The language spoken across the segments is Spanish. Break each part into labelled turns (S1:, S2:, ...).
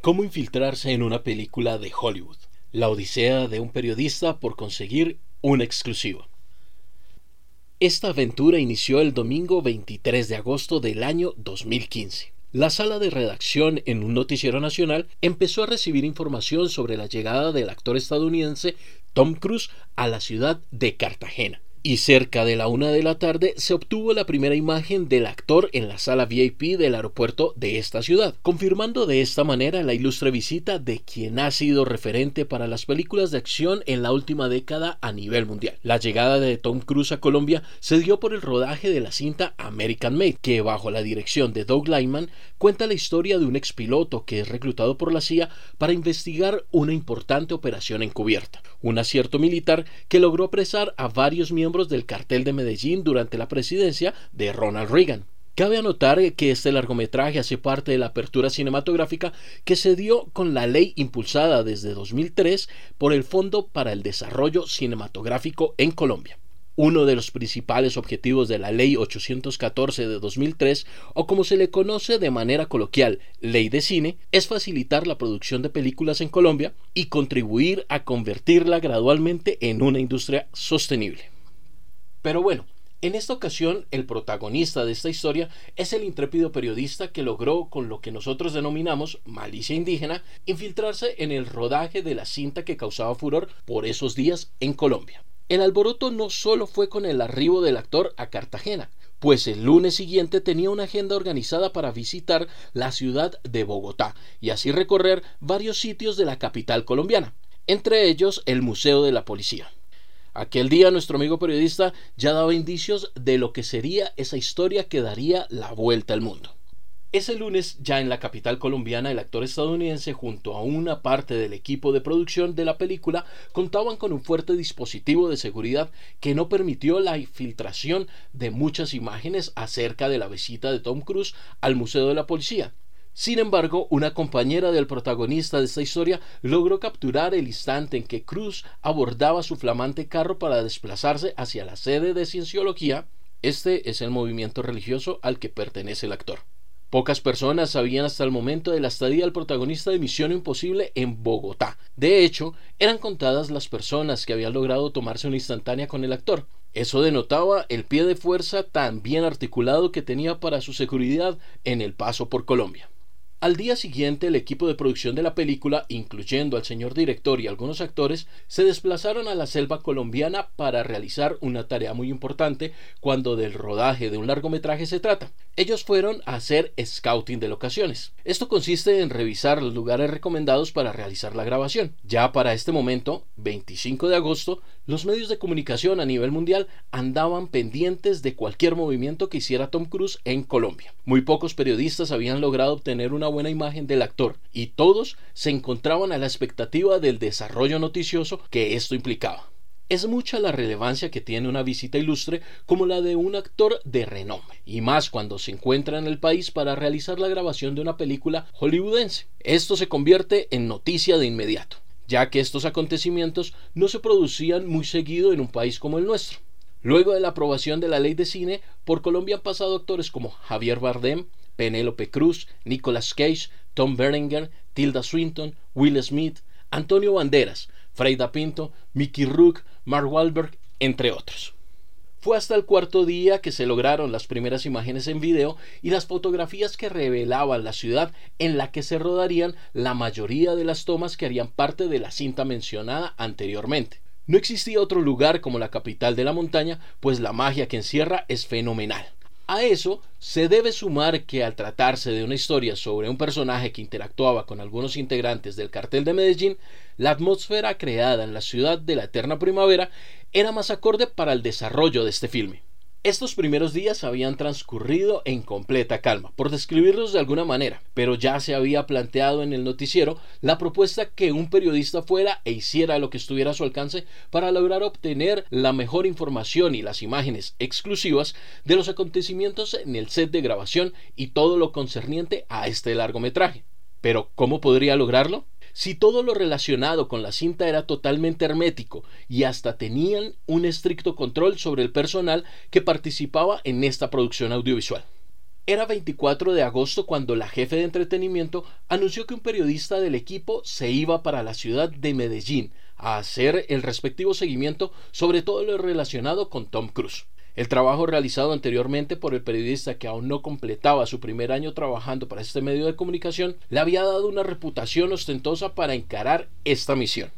S1: Cómo infiltrarse en una película de Hollywood. La odisea de un periodista por conseguir una exclusiva. Esta aventura inició el domingo 23 de agosto del año 2015. La sala de redacción en un noticiero nacional empezó a recibir información sobre la llegada del actor estadounidense Tom Cruise a la ciudad de Cartagena y cerca de la una de la tarde se obtuvo la primera imagen del actor en la sala VIP del aeropuerto de esta ciudad, confirmando de esta manera la ilustre visita de quien ha sido referente para las películas de acción en la última década a nivel mundial. La llegada de Tom Cruise a Colombia se dio por el rodaje de la cinta American Made, que bajo la dirección de Doug Lyman cuenta la historia de un expiloto que es reclutado por la CIA para investigar una importante operación encubierta, un acierto militar que logró apresar a varios miembros del cartel de Medellín durante la presidencia de Ronald Reagan. Cabe anotar que este largometraje hace parte de la apertura cinematográfica que se dio con la ley impulsada desde 2003 por el Fondo para el Desarrollo Cinematográfico en Colombia. Uno de los principales objetivos de la Ley 814 de 2003, o como se le conoce de manera coloquial, Ley de Cine, es facilitar la producción de películas en Colombia y contribuir a convertirla gradualmente en una industria sostenible. Pero bueno, en esta ocasión el protagonista de esta historia es el intrépido periodista que logró con lo que nosotros denominamos malicia indígena infiltrarse en el rodaje de la cinta que causaba furor por esos días en Colombia. El alboroto no solo fue con el arribo del actor a Cartagena, pues el lunes siguiente tenía una agenda organizada para visitar la ciudad de Bogotá y así recorrer varios sitios de la capital colombiana, entre ellos el Museo de la Policía. Aquel día nuestro amigo periodista ya daba indicios de lo que sería esa historia que daría la vuelta al mundo. Ese lunes, ya en la capital colombiana, el actor estadounidense junto a una parte del equipo de producción de la película contaban con un fuerte dispositivo de seguridad que no permitió la infiltración de muchas imágenes acerca de la visita de Tom Cruise al Museo de la Policía, sin embargo, una compañera del protagonista de esta historia logró capturar el instante en que Cruz abordaba su flamante carro para desplazarse hacia la sede de cienciología. Este es el movimiento religioso al que pertenece el actor. Pocas personas sabían hasta el momento de la estadía del protagonista de Misión Imposible en Bogotá. De hecho, eran contadas las personas que habían logrado tomarse una instantánea con el actor. Eso denotaba el pie de fuerza tan bien articulado que tenía para su seguridad en el paso por Colombia. Al día siguiente, el equipo de producción de la película, incluyendo al señor director y algunos actores, se desplazaron a la selva colombiana para realizar una tarea muy importante cuando del rodaje de un largometraje se trata. Ellos fueron a hacer scouting de locaciones. Esto consiste en revisar los lugares recomendados para realizar la grabación. Ya para este momento, 25 de agosto, los medios de comunicación a nivel mundial andaban pendientes de cualquier movimiento que hiciera Tom Cruise en Colombia. Muy pocos periodistas habían logrado obtener una buena imagen del actor y todos se encontraban a la expectativa del desarrollo noticioso que esto implicaba. Es mucha la relevancia que tiene una visita ilustre como la de un actor de renombre, y más cuando se encuentra en el país para realizar la grabación de una película hollywoodense. Esto se convierte en noticia de inmediato, ya que estos acontecimientos no se producían muy seguido en un país como el nuestro. Luego de la aprobación de la ley de cine, por Colombia han pasado actores como Javier Bardem, Penélope Cruz, Nicolas Cage, Tom Berenger, Tilda Swinton, Will Smith, Antonio Banderas, Freida Pinto, Mickey Rook, Mark Wahlberg, entre otros. Fue hasta el cuarto día que se lograron las primeras imágenes en video y las fotografías que revelaban la ciudad en la que se rodarían la mayoría de las tomas que harían parte de la cinta mencionada anteriormente. No existía otro lugar como la capital de la montaña, pues la magia que encierra es fenomenal. A eso se debe sumar que al tratarse de una historia sobre un personaje que interactuaba con algunos integrantes del cartel de Medellín, la atmósfera creada en la ciudad de la eterna primavera era más acorde para el desarrollo de este filme. Estos primeros días habían transcurrido en completa calma, por describirlos de alguna manera, pero ya se había planteado en el noticiero la propuesta que un periodista fuera e hiciera lo que estuviera a su alcance para lograr obtener la mejor información y las imágenes exclusivas de los acontecimientos en el set de grabación y todo lo concerniente a este largometraje. Pero, ¿cómo podría lograrlo? Si todo lo relacionado con la cinta era totalmente hermético y hasta tenían un estricto control sobre el personal que participaba en esta producción audiovisual. Era 24 de agosto cuando la jefe de entretenimiento anunció que un periodista del equipo se iba para la ciudad de Medellín a hacer el respectivo seguimiento sobre todo lo relacionado con Tom Cruise. El trabajo realizado anteriormente por el periodista que aún no completaba su primer año trabajando para este medio de comunicación le había dado una reputación ostentosa para encarar esta misión.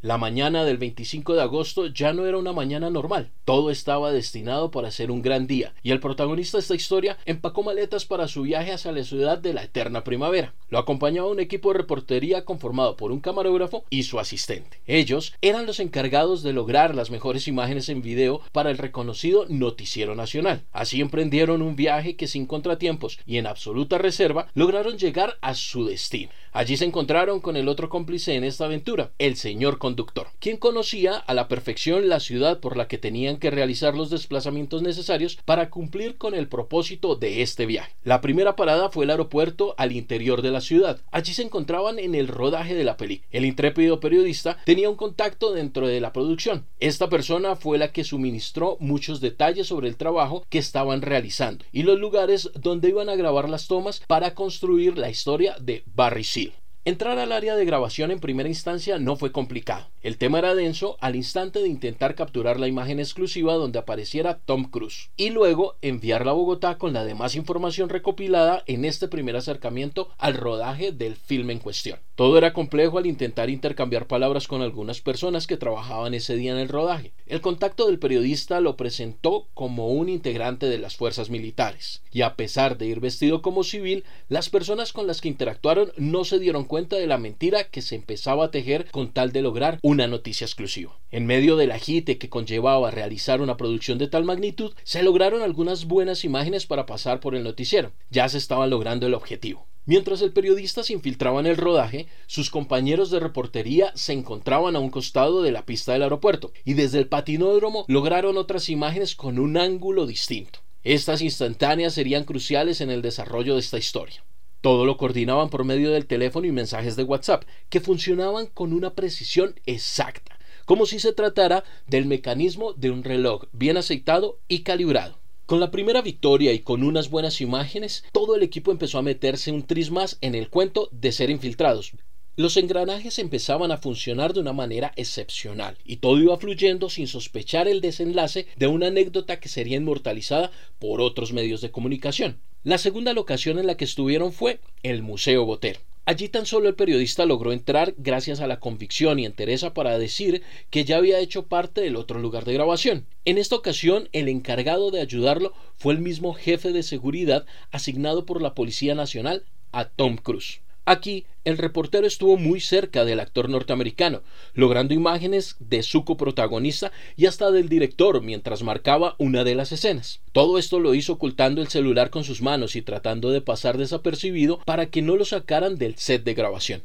S1: La mañana del 25 de agosto ya no era una mañana normal, todo estaba destinado para ser un gran día, y el protagonista de esta historia empacó maletas para su viaje hacia la ciudad de la eterna primavera. Lo acompañaba un equipo de reportería conformado por un camarógrafo y su asistente. Ellos eran los encargados de lograr las mejores imágenes en video para el reconocido Noticiero Nacional. Así emprendieron un viaje que sin contratiempos y en absoluta reserva lograron llegar a su destino. Allí se encontraron con el otro cómplice en esta aventura, el señor conductor, quien conocía a la perfección la ciudad por la que tenían que realizar los desplazamientos necesarios para cumplir con el propósito de este viaje. La primera parada fue el aeropuerto al interior de la ciudad. Allí se encontraban en el rodaje de la película. El intrépido periodista tenía un contacto dentro de la producción. Esta persona fue la que suministró muchos detalles sobre el trabajo que estaban realizando y los lugares donde iban a grabar las tomas para construir la historia de Barry Seal. Entrar al área de grabación en primera instancia no fue complicado. El tema era denso al instante de intentar capturar la imagen exclusiva donde apareciera Tom Cruise y luego enviarla a Bogotá con la demás información recopilada en este primer acercamiento al rodaje del filme en cuestión. Todo era complejo al intentar intercambiar palabras con algunas personas que trabajaban ese día en el rodaje. El contacto del periodista lo presentó como un integrante de las fuerzas militares y a pesar de ir vestido como civil, las personas con las que interactuaron no se dieron cuenta de la mentira que se empezaba a tejer con tal de lograr una noticia exclusiva. En medio del agite que conllevaba realizar una producción de tal magnitud, se lograron algunas buenas imágenes para pasar por el noticiero. Ya se estaba logrando el objetivo. Mientras el periodista se infiltraba en el rodaje, sus compañeros de reportería se encontraban a un costado de la pista del aeropuerto y desde el patinódromo lograron otras imágenes con un ángulo distinto. Estas instantáneas serían cruciales en el desarrollo de esta historia. Todo lo coordinaban por medio del teléfono y mensajes de WhatsApp, que funcionaban con una precisión exacta, como si se tratara del mecanismo de un reloj bien aceitado y calibrado. Con la primera victoria y con unas buenas imágenes, todo el equipo empezó a meterse un tris más en el cuento de ser infiltrados. Los engranajes empezaban a funcionar de una manera excepcional y todo iba fluyendo sin sospechar el desenlace de una anécdota que sería inmortalizada por otros medios de comunicación. La segunda locación en la que estuvieron fue el Museo Botero. Allí tan solo el periodista logró entrar gracias a la convicción y entereza para decir que ya había hecho parte del otro lugar de grabación. En esta ocasión, el encargado de ayudarlo fue el mismo jefe de seguridad asignado por la Policía Nacional a Tom Cruise. Aquí, el reportero estuvo muy cerca del actor norteamericano, logrando imágenes de su coprotagonista y hasta del director mientras marcaba una de las escenas. Todo esto lo hizo ocultando el celular con sus manos y tratando de pasar desapercibido para que no lo sacaran del set de grabación.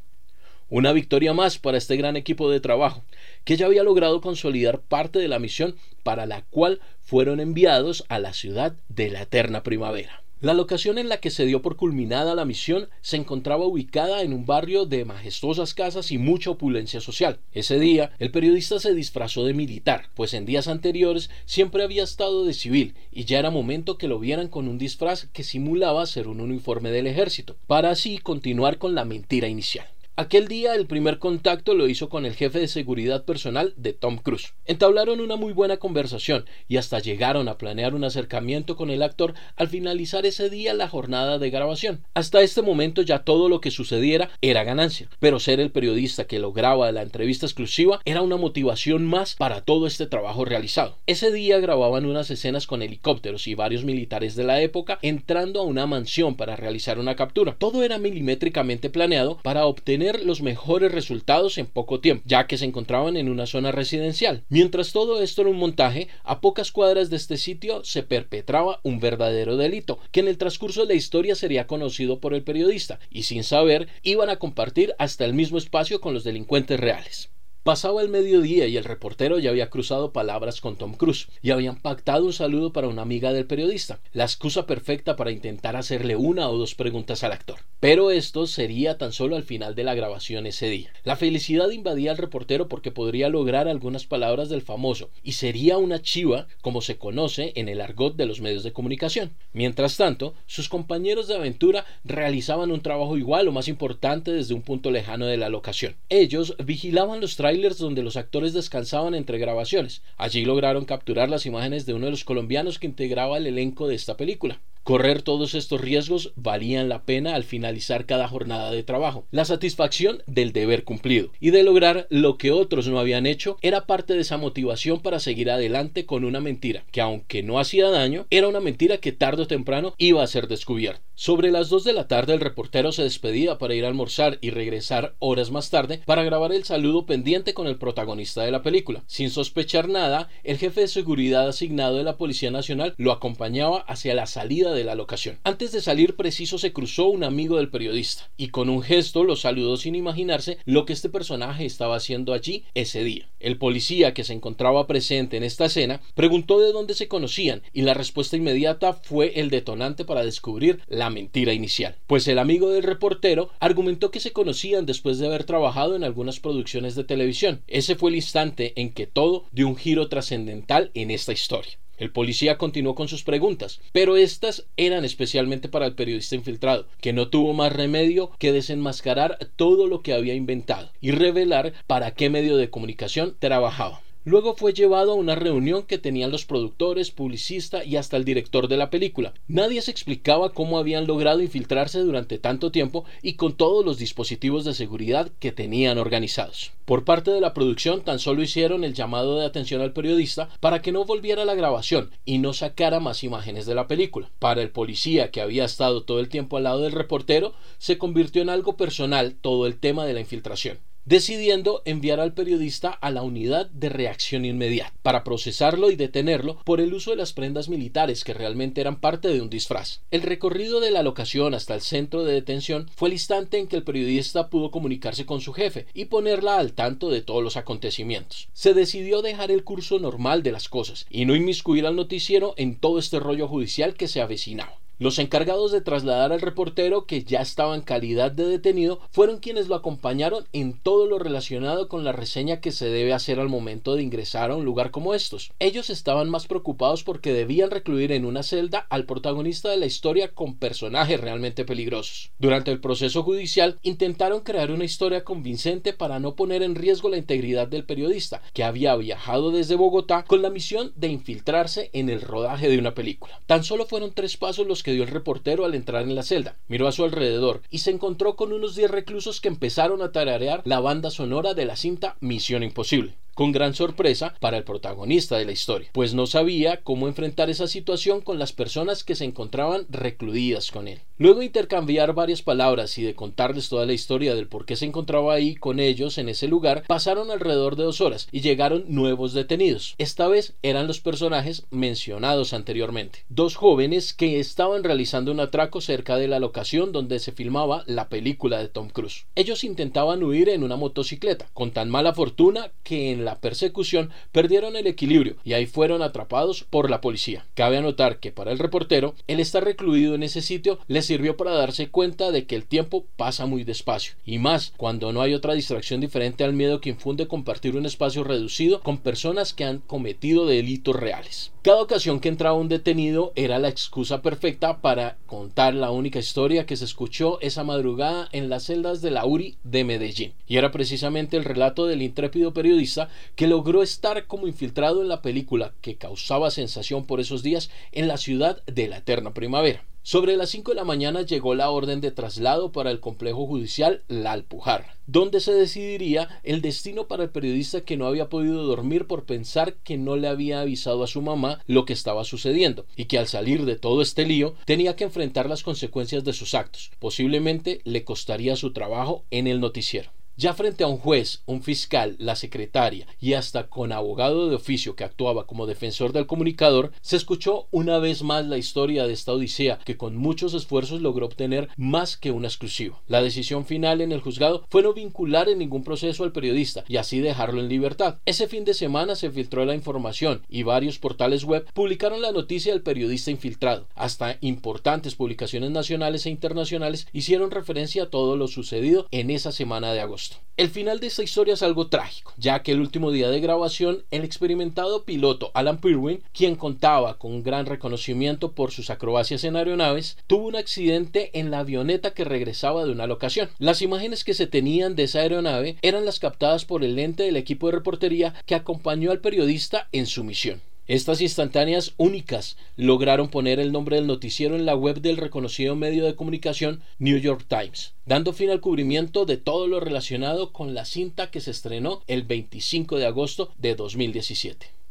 S1: Una victoria más para este gran equipo de trabajo, que ya había logrado consolidar parte de la misión para la cual fueron enviados a la ciudad de la eterna primavera. La locación en la que se dio por culminada la misión se encontraba ubicada en un barrio de majestuosas casas y mucha opulencia social. Ese día, el periodista se disfrazó de militar, pues en días anteriores siempre había estado de civil y ya era momento que lo vieran con un disfraz que simulaba ser un uniforme del ejército, para así continuar con la mentira inicial. Aquel día el primer contacto lo hizo con el jefe de seguridad personal de Tom Cruise. Entablaron una muy buena conversación y hasta llegaron a planear un acercamiento con el actor al finalizar ese día la jornada de grabación. Hasta este momento ya todo lo que sucediera era ganancia, pero ser el periodista que lograba la entrevista exclusiva era una motivación más para todo este trabajo realizado. Ese día grababan unas escenas con helicópteros y varios militares de la época entrando a una mansión para realizar una captura. Todo era milimétricamente planeado para obtener los mejores resultados en poco tiempo, ya que se encontraban en una zona residencial. Mientras todo esto era un montaje, a pocas cuadras de este sitio se perpetraba un verdadero delito, que en el transcurso de la historia sería conocido por el periodista, y sin saber iban a compartir hasta el mismo espacio con los delincuentes reales. Pasaba el mediodía y el reportero ya había cruzado palabras con Tom Cruise y habían pactado un saludo para una amiga del periodista, la excusa perfecta para intentar hacerle una o dos preguntas al actor. Pero esto sería tan solo al final de la grabación ese día. La felicidad invadía al reportero porque podría lograr algunas palabras del famoso y sería una chiva como se conoce en el argot de los medios de comunicación. Mientras tanto, sus compañeros de aventura realizaban un trabajo igual o más importante desde un punto lejano de la locación. Ellos vigilaban los donde los actores descansaban entre grabaciones. Allí lograron capturar las imágenes de uno de los colombianos que integraba el elenco de esta película. Correr todos estos riesgos valían la pena al finalizar cada jornada de trabajo. La satisfacción del deber cumplido y de lograr lo que otros no habían hecho era parte de esa motivación para seguir adelante con una mentira que aunque no hacía daño, era una mentira que tarde o temprano iba a ser descubierta. Sobre las 2 de la tarde el reportero se despedía para ir a almorzar y regresar horas más tarde para grabar el saludo pendiente con el protagonista de la película. Sin sospechar nada, el jefe de seguridad asignado de la Policía Nacional lo acompañaba hacia la salida de la locación. Antes de salir preciso se cruzó un amigo del periodista y con un gesto lo saludó sin imaginarse lo que este personaje estaba haciendo allí ese día. El policía que se encontraba presente en esta escena preguntó de dónde se conocían y la respuesta inmediata fue el detonante para descubrir la mentira inicial, pues el amigo del reportero argumentó que se conocían después de haber trabajado en algunas producciones de televisión. Ese fue el instante en que todo dio un giro trascendental en esta historia. El policía continuó con sus preguntas, pero estas eran especialmente para el periodista infiltrado, que no tuvo más remedio que desenmascarar todo lo que había inventado y revelar para qué medio de comunicación trabajaba. Luego fue llevado a una reunión que tenían los productores, publicista y hasta el director de la película. Nadie se explicaba cómo habían logrado infiltrarse durante tanto tiempo y con todos los dispositivos de seguridad que tenían organizados. Por parte de la producción tan solo hicieron el llamado de atención al periodista para que no volviera a la grabación y no sacara más imágenes de la película. Para el policía que había estado todo el tiempo al lado del reportero, se convirtió en algo personal todo el tema de la infiltración decidiendo enviar al periodista a la unidad de reacción inmediata para procesarlo y detenerlo por el uso de las prendas militares que realmente eran parte de un disfraz. El recorrido de la locación hasta el centro de detención fue el instante en que el periodista pudo comunicarse con su jefe y ponerla al tanto de todos los acontecimientos. Se decidió dejar el curso normal de las cosas y no inmiscuir al noticiero en todo este rollo judicial que se avecinaba. Los encargados de trasladar al reportero, que ya estaba en calidad de detenido, fueron quienes lo acompañaron en todo lo relacionado con la reseña que se debe hacer al momento de ingresar a un lugar como estos. Ellos estaban más preocupados porque debían recluir en una celda al protagonista de la historia con personajes realmente peligrosos. Durante el proceso judicial intentaron crear una historia convincente para no poner en riesgo la integridad del periodista, que había viajado desde Bogotá con la misión de infiltrarse en el rodaje de una película. Tan solo fueron tres pasos los que el reportero al entrar en la celda. Miró a su alrededor y se encontró con unos diez reclusos que empezaron a tararear la banda sonora de la cinta Misión Imposible con gran sorpresa para el protagonista de la historia, pues no sabía cómo enfrentar esa situación con las personas que se encontraban recluidas con él. Luego de intercambiar varias palabras y de contarles toda la historia del por qué se encontraba ahí con ellos en ese lugar, pasaron alrededor de dos horas y llegaron nuevos detenidos. Esta vez eran los personajes mencionados anteriormente, dos jóvenes que estaban realizando un atraco cerca de la locación donde se filmaba la película de Tom Cruise. Ellos intentaban huir en una motocicleta, con tan mala fortuna que en la persecución perdieron el equilibrio y ahí fueron atrapados por la policía. Cabe anotar que para el reportero, el estar recluido en ese sitio le sirvió para darse cuenta de que el tiempo pasa muy despacio y más cuando no hay otra distracción diferente al miedo que infunde compartir un espacio reducido con personas que han cometido delitos reales. Cada ocasión que entraba un detenido era la excusa perfecta para contar la única historia que se escuchó esa madrugada en las celdas de la URI de Medellín. Y era precisamente el relato del intrépido periodista que logró estar como infiltrado en la película que causaba sensación por esos días en la ciudad de la eterna primavera. Sobre las 5 de la mañana llegó la orden de traslado para el complejo judicial La Alpujarra, donde se decidiría el destino para el periodista que no había podido dormir por pensar que no le había avisado a su mamá lo que estaba sucediendo y que al salir de todo este lío tenía que enfrentar las consecuencias de sus actos. Posiblemente le costaría su trabajo en el noticiero. Ya frente a un juez, un fiscal, la secretaria y hasta con abogado de oficio que actuaba como defensor del comunicador, se escuchó una vez más la historia de esta odisea que con muchos esfuerzos logró obtener más que una exclusiva. La decisión final en el juzgado fue no vincular en ningún proceso al periodista y así dejarlo en libertad. Ese fin de semana se filtró la información y varios portales web publicaron la noticia del periodista infiltrado. Hasta importantes publicaciones nacionales e internacionales hicieron referencia a todo lo sucedido en esa semana de agosto. El final de esta historia es algo trágico, ya que el último día de grabación, el experimentado piloto Alan Pirwin, quien contaba con gran reconocimiento por sus acrobacias en aeronaves, tuvo un accidente en la avioneta que regresaba de una locación. Las imágenes que se tenían de esa aeronave eran las captadas por el lente del equipo de reportería que acompañó al periodista en su misión. Estas instantáneas únicas lograron poner el nombre del noticiero en la web del reconocido medio de comunicación New York Times, dando fin al cubrimiento de todo lo relacionado con la cinta que se estrenó el 25 de agosto de 2017.